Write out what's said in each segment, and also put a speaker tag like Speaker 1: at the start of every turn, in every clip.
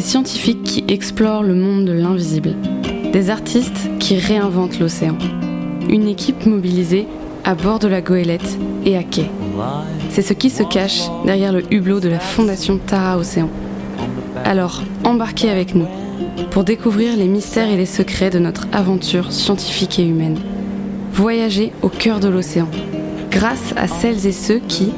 Speaker 1: Des scientifiques qui explorent le monde de l'invisible. Des artistes qui réinventent l'océan. Une équipe mobilisée à bord de la goélette et à quai. C'est ce qui se cache derrière le hublot de la fondation Tara Océan. Alors, embarquez avec nous pour découvrir les mystères et les secrets de notre aventure scientifique et humaine. Voyager au cœur de l'océan, grâce à celles et ceux qui,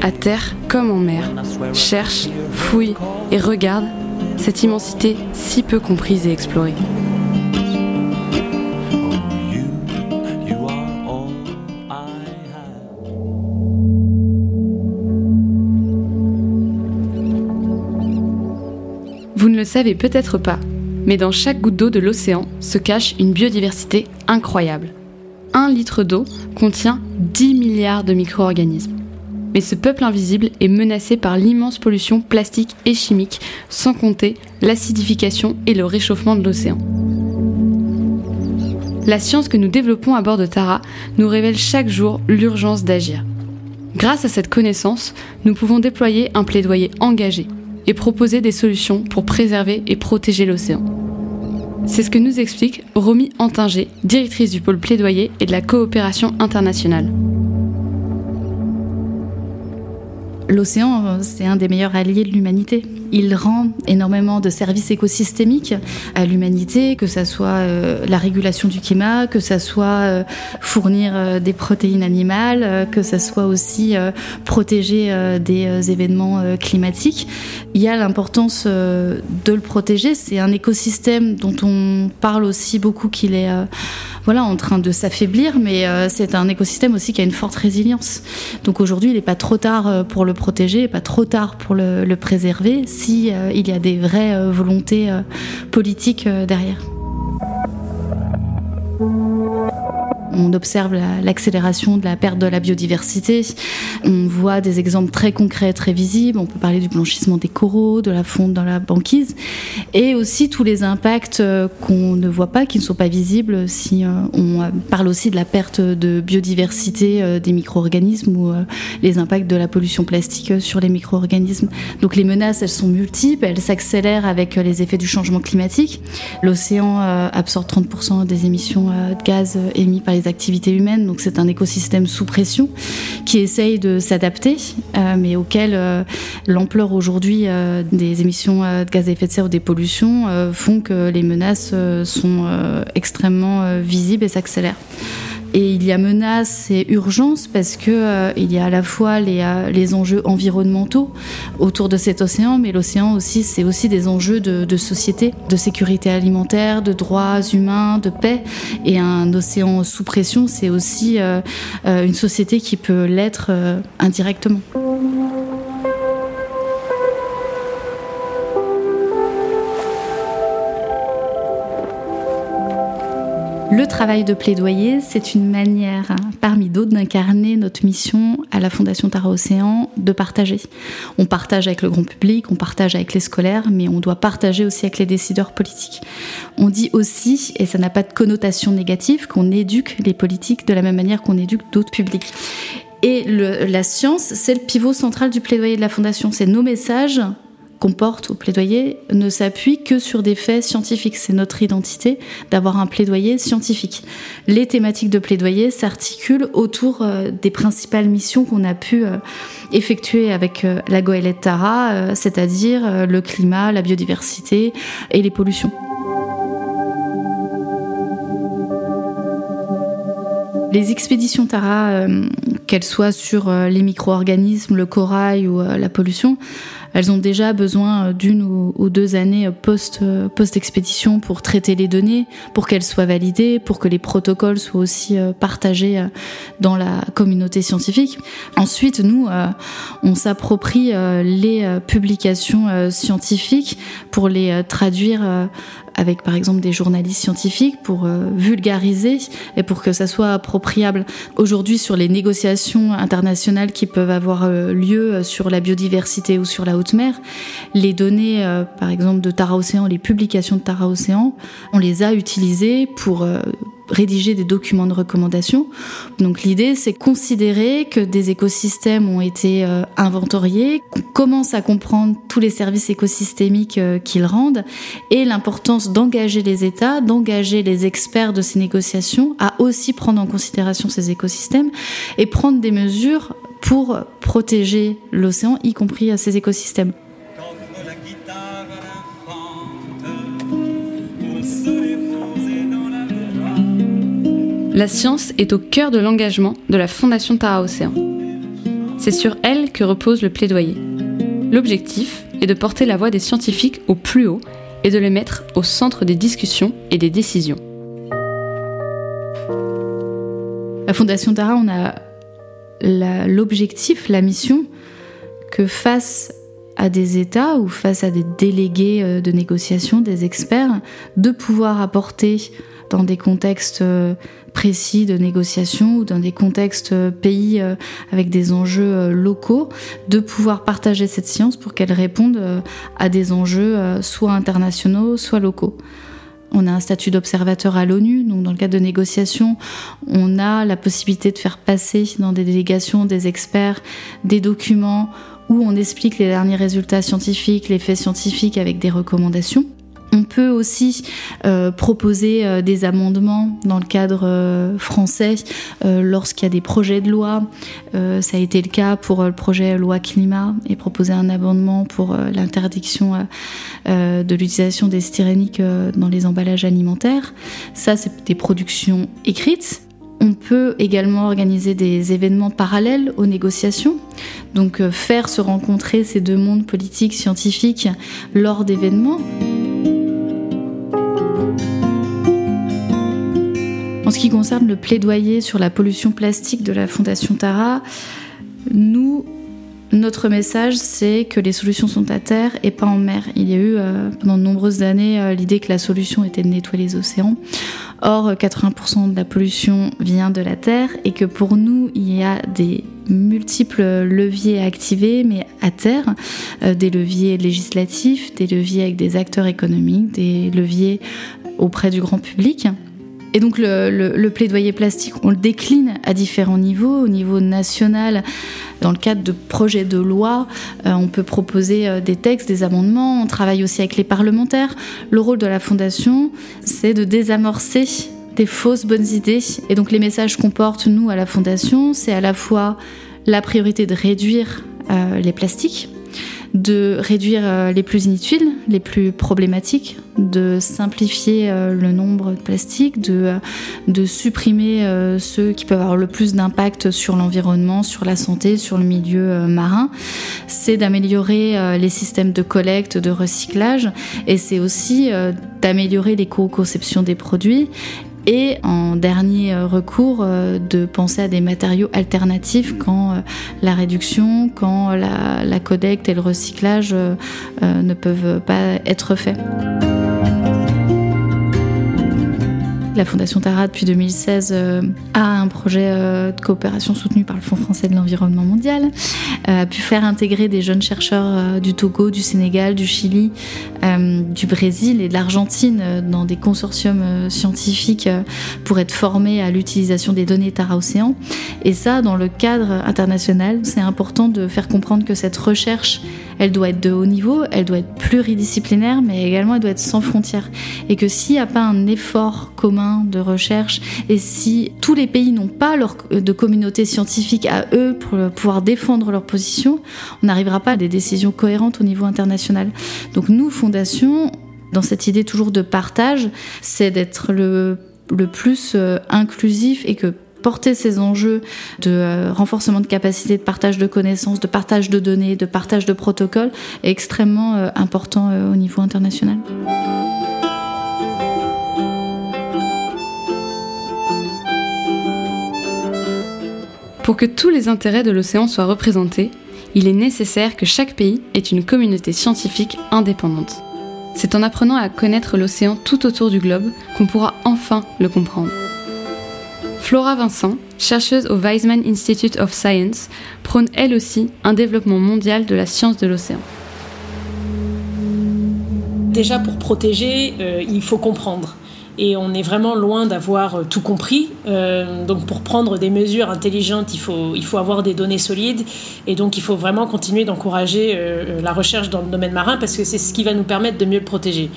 Speaker 1: à terre comme en mer, cherchent, fouillent et regardent cette immensité si peu comprise et explorée. Vous ne le savez peut-être pas, mais dans chaque goutte d'eau de l'océan se cache une biodiversité incroyable. Un litre d'eau contient 10 milliards de micro-organismes. Mais ce peuple invisible est menacé par l'immense pollution plastique et chimique, sans compter l'acidification et le réchauffement de l'océan. La science que nous développons à bord de Tara nous révèle chaque jour l'urgence d'agir. Grâce à cette connaissance, nous pouvons déployer un plaidoyer engagé et proposer des solutions pour préserver et protéger l'océan. C'est ce que nous explique Romy Antinger, directrice du pôle plaidoyer et de la coopération internationale.
Speaker 2: L'océan, c'est un des meilleurs alliés de l'humanité. Il rend énormément de services écosystémiques à l'humanité, que ce soit euh, la régulation du climat, que ce soit euh, fournir euh, des protéines animales, que ce soit aussi protéger des événements climatiques. Il y a l'importance de le protéger. C'est un écosystème dont on parle aussi beaucoup qu'il est voilà, en train de s'affaiblir, mais euh, c'est un écosystème aussi qui a une forte résilience. Donc aujourd'hui, il n'est pas trop tard euh, pour le protéger, pas trop tard pour le, préserver, si euh, il y a des vraies volontés politiques derrière on observe l'accélération de la perte de la biodiversité. On voit des exemples très concrets, très visibles. On peut parler du blanchissement des coraux, de la fonte dans la banquise, et aussi tous les impacts euh, qu'on ne voit pas, qui ne sont pas visibles. Si euh, on euh, parle aussi de la perte de biodiversité des micro-organismes ou les impacts de la pollution plastique sur les micro-organismes. Donc les menaces, elles sont multiples, elles s'accélèrent avec les effets du changement climatique. L'océan absorbe 30% des émissions de gaz émis par les activités humaines. Donc c'est un écosystème sous pression qui essaye de s'adapter, euh, mais auquel euh, l'ampleur aujourd'hui euh, des émissions de gaz à effet de serre ou des pollutions font que les menaces sont extrêmement visibles et s'accélèrent. Et il y a menace et urgence parce que euh, il y a à la fois les, euh, les, enjeux environnementaux autour de cet océan, mais l'océan aussi, c'est aussi des enjeux de, société, de sécurité alimentaire, de droits humains, de paix. Et un océan sous pression, c'est aussi euh, une société qui peut l'être indirectement. Le travail de plaidoyer, c'est une manière, hein, parmi d'autres, d'incarner notre mission à la Fondation Tara Océan, de partager. On partage avec le grand public, on partage avec les scolaires, mais on doit partager aussi avec les décideurs politiques. On dit aussi, et ça n'a pas de connotation négative, qu'on éduque les politiques de la même manière qu'on éduque d'autres publics. Et la science, c'est le pivot central du plaidoyer de la Fondation. C'est nos messages qu'on porte au plaidoyer ne s'appuie que sur des faits scientifiques. C'est notre identité d'avoir un plaidoyer scientifique. Les thématiques de plaidoyer s'articulent autour euh, des principales missions qu'on a pu euh, effectuer avec euh, la goélette Tara, c'est-à-dire le climat, la biodiversité et les pollutions. Les expéditions Tara, qu'elles soient sur les micro-organismes, le corail ou la pollution, elles ont déjà besoin euh, d'une ou, deux années euh, euh, post-expédition pour traiter les données, pour qu'elles soient validées, pour que les protocoles soient aussi partagés dans la communauté scientifique. Ensuite, nous, on s'approprie les publications scientifiques pour les traduire avec par exemple des journalistes scientifiques pour vulgariser et pour que ça soit appropriable. Aujourd'hui, sur les négociations internationales qui peuvent avoir lieu sur la biodiversité ou sur la haute mer, les données, par exemple, de Tara Océan, les publications de Tara Océan, on les a utilisées pour rédiger des documents de recommandation. Donc l'idée, c'est considérer que des écosystèmes ont été euh, inventoriés, qu'on commence à comprendre tous les services écosystémiques euh, qu'ils rendent et l'importance d'engager les États, d'engager les experts de ces négociations à aussi prendre en considération ces écosystèmes et prendre des mesures pour protéger l'océan, y compris à ces écosystèmes.
Speaker 1: La science est au cœur de l'engagement de la Fondation Tara Océan. C'est sur elle que repose le plaidoyer. L'objectif est de porter la voix des scientifiques au plus haut et de les mettre au centre des discussions et des décisions.
Speaker 2: La Fondation Tara, on a l'objectif, la, mission que face à des États ou face à des délégués euh, de négociation, des experts, de pouvoir apporter dans des contextes euh, précis de négociation ou dans des contextes euh, pays avec des enjeux locaux, de pouvoir partager cette science pour qu'elle réponde à des enjeux soit internationaux, soit locaux. On a un statut d'observateur à l'ONU, donc dans le cadre de négociations, on a la possibilité de faire passer dans des délégations des experts des documents où on explique les derniers résultats scientifiques, les faits scientifiques avec des recommandations. On peut aussi euh, proposer euh, des amendements dans le cadre euh, français lorsqu'il y a des projets de loi. ça a été le cas pour le projet loi climat et proposer un amendement pour l'interdiction de l'utilisation des styréniques dans les emballages alimentaires. Ça, c'est des productions écrites. On peut également organiser des événements parallèles aux négociations, donc faire se rencontrer ces deux mondes politiques, scientifiques lors d'événements. En ce qui concerne le plaidoyer sur la pollution plastique de la Fondation Tara, nous, notre message, c'est que les solutions sont à terre et pas en mer. Il y a eu euh, pendant de nombreuses années euh, l'idée que la solution était de nettoyer les océans. Or, 80% de la pollution vient de la terre et que pour nous, il y a des multiples leviers à activer, mais à terre, euh, des leviers législatifs, des leviers avec des acteurs économiques, des leviers auprès du grand public. Et donc le, plaidoyer plastique, on le décline à différents niveaux. Au niveau national, dans le cadre de projets de loi, euh, on peut proposer euh, des textes, des amendements. On travaille aussi avec les parlementaires. Le rôle de la Fondation, c'est de désamorcer des fausses bonnes idées. Et donc les messages qu'on porte, nous, à la Fondation, c'est à la fois la priorité de réduire euh, les plastiques, de réduire euh, les plus inutiles, les plus problématiques, de simplifier euh, le nombre de plastiques, de, euh, de supprimer ceux qui peuvent avoir le plus d'impact sur l'environnement, sur la santé, sur le milieu marin. C'est d'améliorer les systèmes de collecte, de recyclage et c'est aussi d'améliorer l'éco-conception des produits et en dernier euh, recours euh, de penser à des matériaux alternatifs quand euh, la réduction, quand la, la et le recyclage ne peuvent pas être faits. La Fondation Tara, depuis 2016, euh, a un projet euh, de coopération soutenu par le Fonds français de l'environnement mondial, euh, a pu faire intégrer des jeunes chercheurs du Togo, du Sénégal, du Chili, du Brésil et de l'Argentine dans des consortiums scientifiques pour être formés à l'utilisation des données Tara Océan. Et ça, dans le cadre international, c'est important de faire comprendre que cette recherche, elle doit être de haut niveau, elle doit être pluridisciplinaire, mais également elle doit être sans frontières. Et que s'il n'y a pas un effort commun de recherche, et si tous les pays n'ont pas leur, de communauté scientifique à eux pour pouvoir défendre leur position, on n'arrivera pas à des décisions cohérentes au niveau international. Donc nous, Fondation, dans cette idée toujours de partage, c'est d'être le, le plus euh, inclusif et que porter ces enjeux de euh, renforcement de capacité, de partage de connaissances, de partage de données, de partage de protocoles est extrêmement euh, important euh, au niveau international.
Speaker 1: Pour que tous les intérêts de l'océan soient représentés, il est nécessaire que chaque pays ait une communauté scientifique indépendante. C'est en apprenant à connaître l'océan tout autour du globe qu'on pourra enfin le comprendre. Flora Vincent, chercheuse au Weizmann Institute of Science, prône elle aussi un développement mondial de la science de l'océan.
Speaker 3: Déjà pour protéger, euh, il faut comprendre. et on est vraiment loin d'avoir tout compris. donc pour prendre des mesures intelligentes, il faut, il faut avoir des données solides et donc il faut vraiment continuer d'encourager la recherche dans le domaine marin parce que c'est ce qui va nous permettre de mieux le protéger.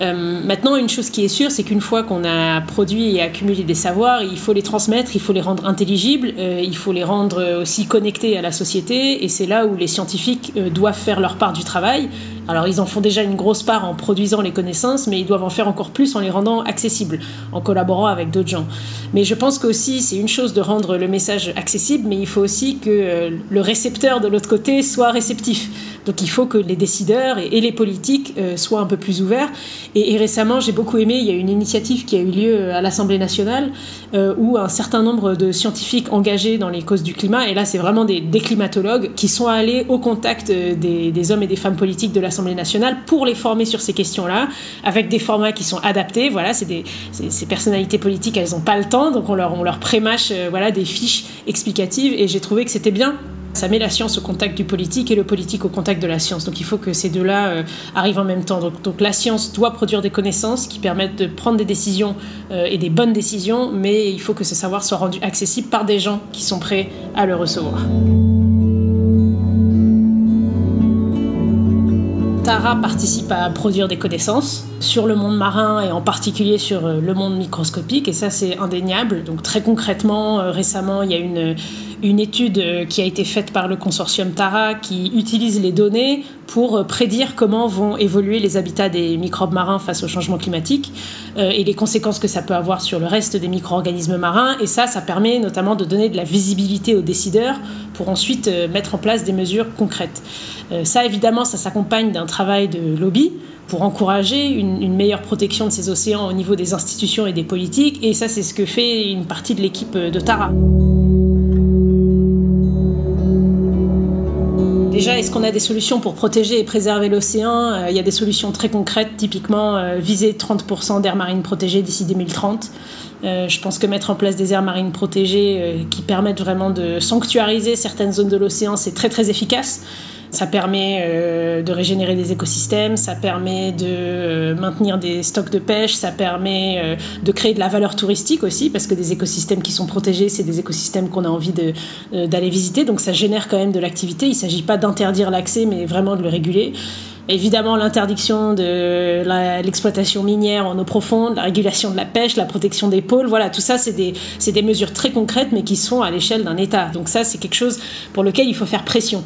Speaker 3: Euh, maintenant, une chose qui est sûre, c'est qu'une fois qu'on a produit et accumulé des savoirs, il faut les transmettre, il faut les rendre intelligibles, euh, il faut les rendre aussi connectés à la société, et c'est là où les scientifiques euh, doivent faire leur part du travail. Alors, ils en font déjà une grosse part en produisant les connaissances, mais ils doivent en faire encore plus en les rendant accessibles, en collaborant avec d'autres gens. Mais je pense qu'aussi, c'est une chose de rendre le message accessible, mais il faut aussi que le récepteur de l'autre côté soit réceptif. Donc, il faut que les décideurs et, les politiques soient un peu plus ouverts. Et, récemment, j'ai beaucoup aimé, il y a une initiative qui a eu lieu à l'Assemblée nationale euh, où un certain nombre de scientifiques engagés dans les causes du climat, et là c'est vraiment des, climatologues, qui sont allés au contact euh, des, hommes et des femmes politiques de l'Assemblée nationale pour les former sur ces questions-là, avec des formats qui sont adaptés. Voilà, c'est des, ces personnalités politiques, elles n'ont pas le temps, donc on leur, on prémâche euh, voilà, des fiches explicatives, et j'ai trouvé que c'était bien ça met la science au contact du politique et le politique au contact de la science. Donc il faut que ces deux-là euh, arrivent en même temps. Donc, la science doit produire des connaissances qui permettent de prendre des décisions euh, et des bonnes décisions, mais il faut que ce savoir soit rendu accessible par des gens qui sont prêts à le recevoir. Tara participe à produire des connaissances sur le monde marin et en particulier sur euh, le monde microscopique et ça c'est indéniable. Donc très concrètement, récemment il y a une une étude euh, qui a été faite par le consortium Tara qui utilise les données pour euh, prédire comment vont évoluer les habitats des microbes marins face au changement climatique euh, et les conséquences que ça peut avoir sur le reste des micro-organismes marins. Et ça, ça permet notamment de donner de la visibilité aux décideurs pour ensuite mettre en place des mesures concrètes. Ça, évidemment, ça s'accompagne d'un travail de lobby pour encourager une, une, meilleure protection de ces océans au niveau des institutions et des politiques. Et ça, c'est ce que fait une partie de l'équipe de Tara. Déjà, est-ce qu'on a des solutions pour protéger et préserver l'océan? Euh, Il y a des solutions très concrètes, typiquement euh, viser 30% d'aires marines protégées d'ici 2030. Euh, je pense que mettre en place des aires marines protégées qui permettent vraiment de sanctuariser certaines zones de l'océan, c'est très très efficace. Ça permet euh, de régénérer des écosystèmes, ça permet de euh, maintenir des stocks de pêche, ça permet euh, de créer de la valeur touristique aussi, parce que des écosystèmes qui sont protégés, c'est des écosystèmes qu'on a envie d'aller visiter, donc ça génère quand même de l'activité. Il ne s'agit pas d'interdire l'accès, mais vraiment de le réguler. Évidemment, l'interdiction de l'exploitation minière en eau profonde, la régulation de la pêche, la protection des pôles, voilà, tout ça, c'est des, des mesures très concrètes, mais qui sont à l'échelle d'un État. Donc ça, c'est quelque chose pour lequel il faut faire pression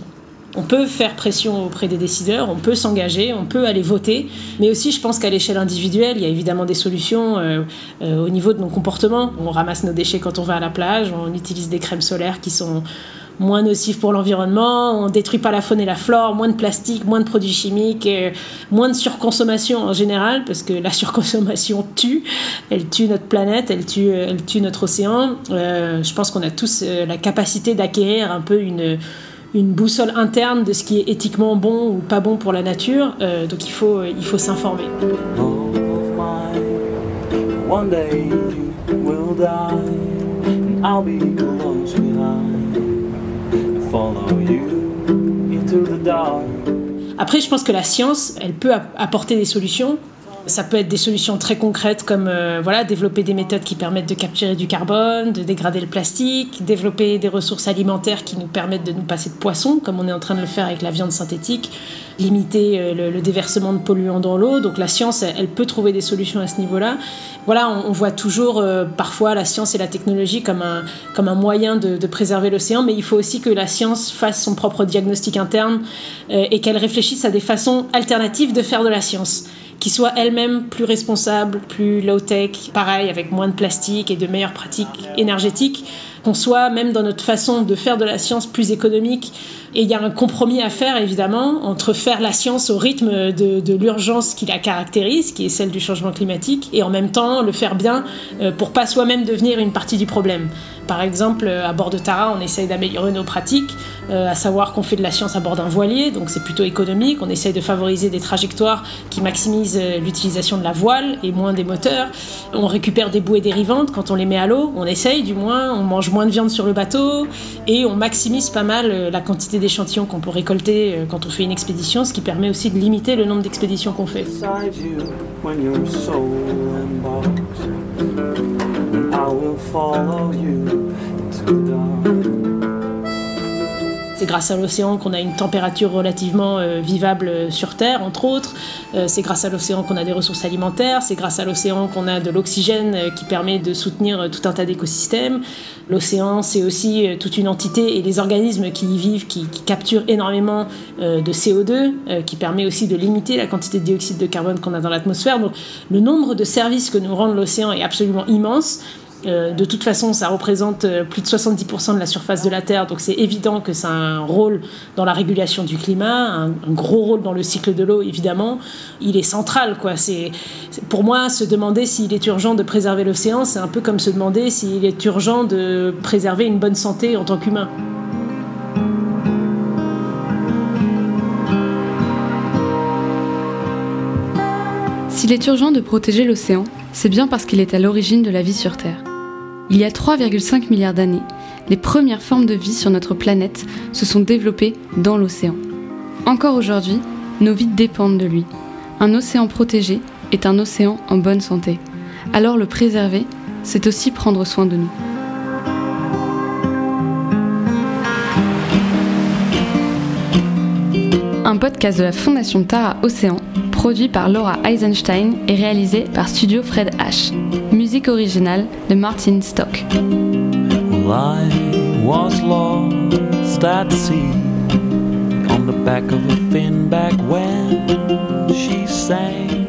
Speaker 3: on peut faire pression auprès des décideurs, on peut s'engager, on peut aller voter, mais aussi je pense qu'à l'échelle individuelle, il y a évidemment des solutions euh, euh, au niveau de nos comportements. On ramasse nos déchets quand on va à la plage, on utilise des crèmes solaires qui sont moins nocives pour l'environnement, on détruit pas la faune et la flore, moins de plastique, moins de produits chimiques, moins de surconsommation en général, parce que la surconsommation tue, elle tue notre planète, elle tue, notre océan. Euh, je pense qu'on a tous la capacité d'acquérir un peu une une boussole interne de ce qui est éthiquement bon ou pas bon pour la nature. Euh, donc il faut, il faut s'informer. Après, je pense que la science, elle peut apporter des solutions ça peut être des solutions très concrètes comme euh, voilà, développer des méthodes qui permettent de capturer du carbone, de dégrader le plastique, développer des ressources alimentaires qui nous permettent de nous passer de poissons, comme on est en train de le faire avec la viande synthétique, limiter euh, le, déversement de polluants dans l'eau. Donc la science, elle, peut trouver des solutions à ce niveau-là. Voilà, on, voit toujours euh, parfois la science et la technologie comme un, comme un moyen de, de préserver l'océan, mais il faut aussi que la science fasse son propre diagnostic interne et qu'elle réfléchisse à des façons alternatives de faire de la science qui soit elle-même plus responsable, plus low-tech, pareil, avec moins de plastique et de meilleures pratiques énergétiques, qu'on soit même dans notre façon de faire de la science plus économique. Et il y a un compromis à faire, évidemment, entre faire la science au rythme de, l'urgence qui la caractérise, qui est celle du changement climatique, et en même temps le faire bien euh, pour pas soi-même devenir une partie du problème. Par exemple, euh, à bord de Tara, on essaye d'améliorer nos pratiques, euh, à savoir qu'on fait de la science à bord d'un voilier, donc c'est plutôt économique. On essaye de favoriser des trajectoires qui maximisent l'utilisation de la voile et moins des moteurs. On récupère des bouées dérivantes quand on les met à l'eau. On essaye, du moins. On mange moins de viande sur le bateau et on maximise pas mal la quantité d'échantillons qu'on peut récolter quand on fait une expédition, ce qui permet aussi de limiter le nombre d'expéditions qu'on fait. C'est grâce à l'océan qu'on a une température relativement euh, vivable euh, sur Terre, entre autres. Euh, c'est grâce à l'océan qu'on a des ressources alimentaires. C'est grâce à l'océan qu'on a de l'oxygène qui permet de soutenir tout un tas d'écosystèmes. L'océan, c'est aussi toute une entité et les organismes qui y vivent, qui, capturent énormément de CO2, qui permet aussi de limiter la quantité de dioxyde de carbone qu'on a dans l'atmosphère. Donc, le nombre de services que nous rend l'océan est absolument immense. Euh, de toute façon, ça représente euh, plus de 70% de la surface de la Terre, donc c'est évident que ça a un rôle dans la régulation du climat, un, gros rôle dans le cycle de l'eau, évidemment. Il est central, quoi. C'est, pour moi, se demander s'il est urgent de préserver l'océan, c'est un peu comme se demander s'il est urgent de préserver une bonne santé en tant qu'humain.
Speaker 1: S'il est urgent de protéger l'océan, c'est bien parce qu'il est à l'origine de la vie sur Terre. Il y a 3,5 milliards d'années, les premières formes de vie sur notre planète se sont développées dans l'océan. Encore aujourd'hui, nos vies dépendent de lui. Un océan protégé est un océan en bonne santé. Alors le préserver, c'est aussi prendre soin de nous. Un podcast de la Fondation Tara Océan produit par Laura Eisenstein et réalisé par Studio Fred H. Musique originale de Martin Stock. I was lost at sea on the back of a fin back when she sang.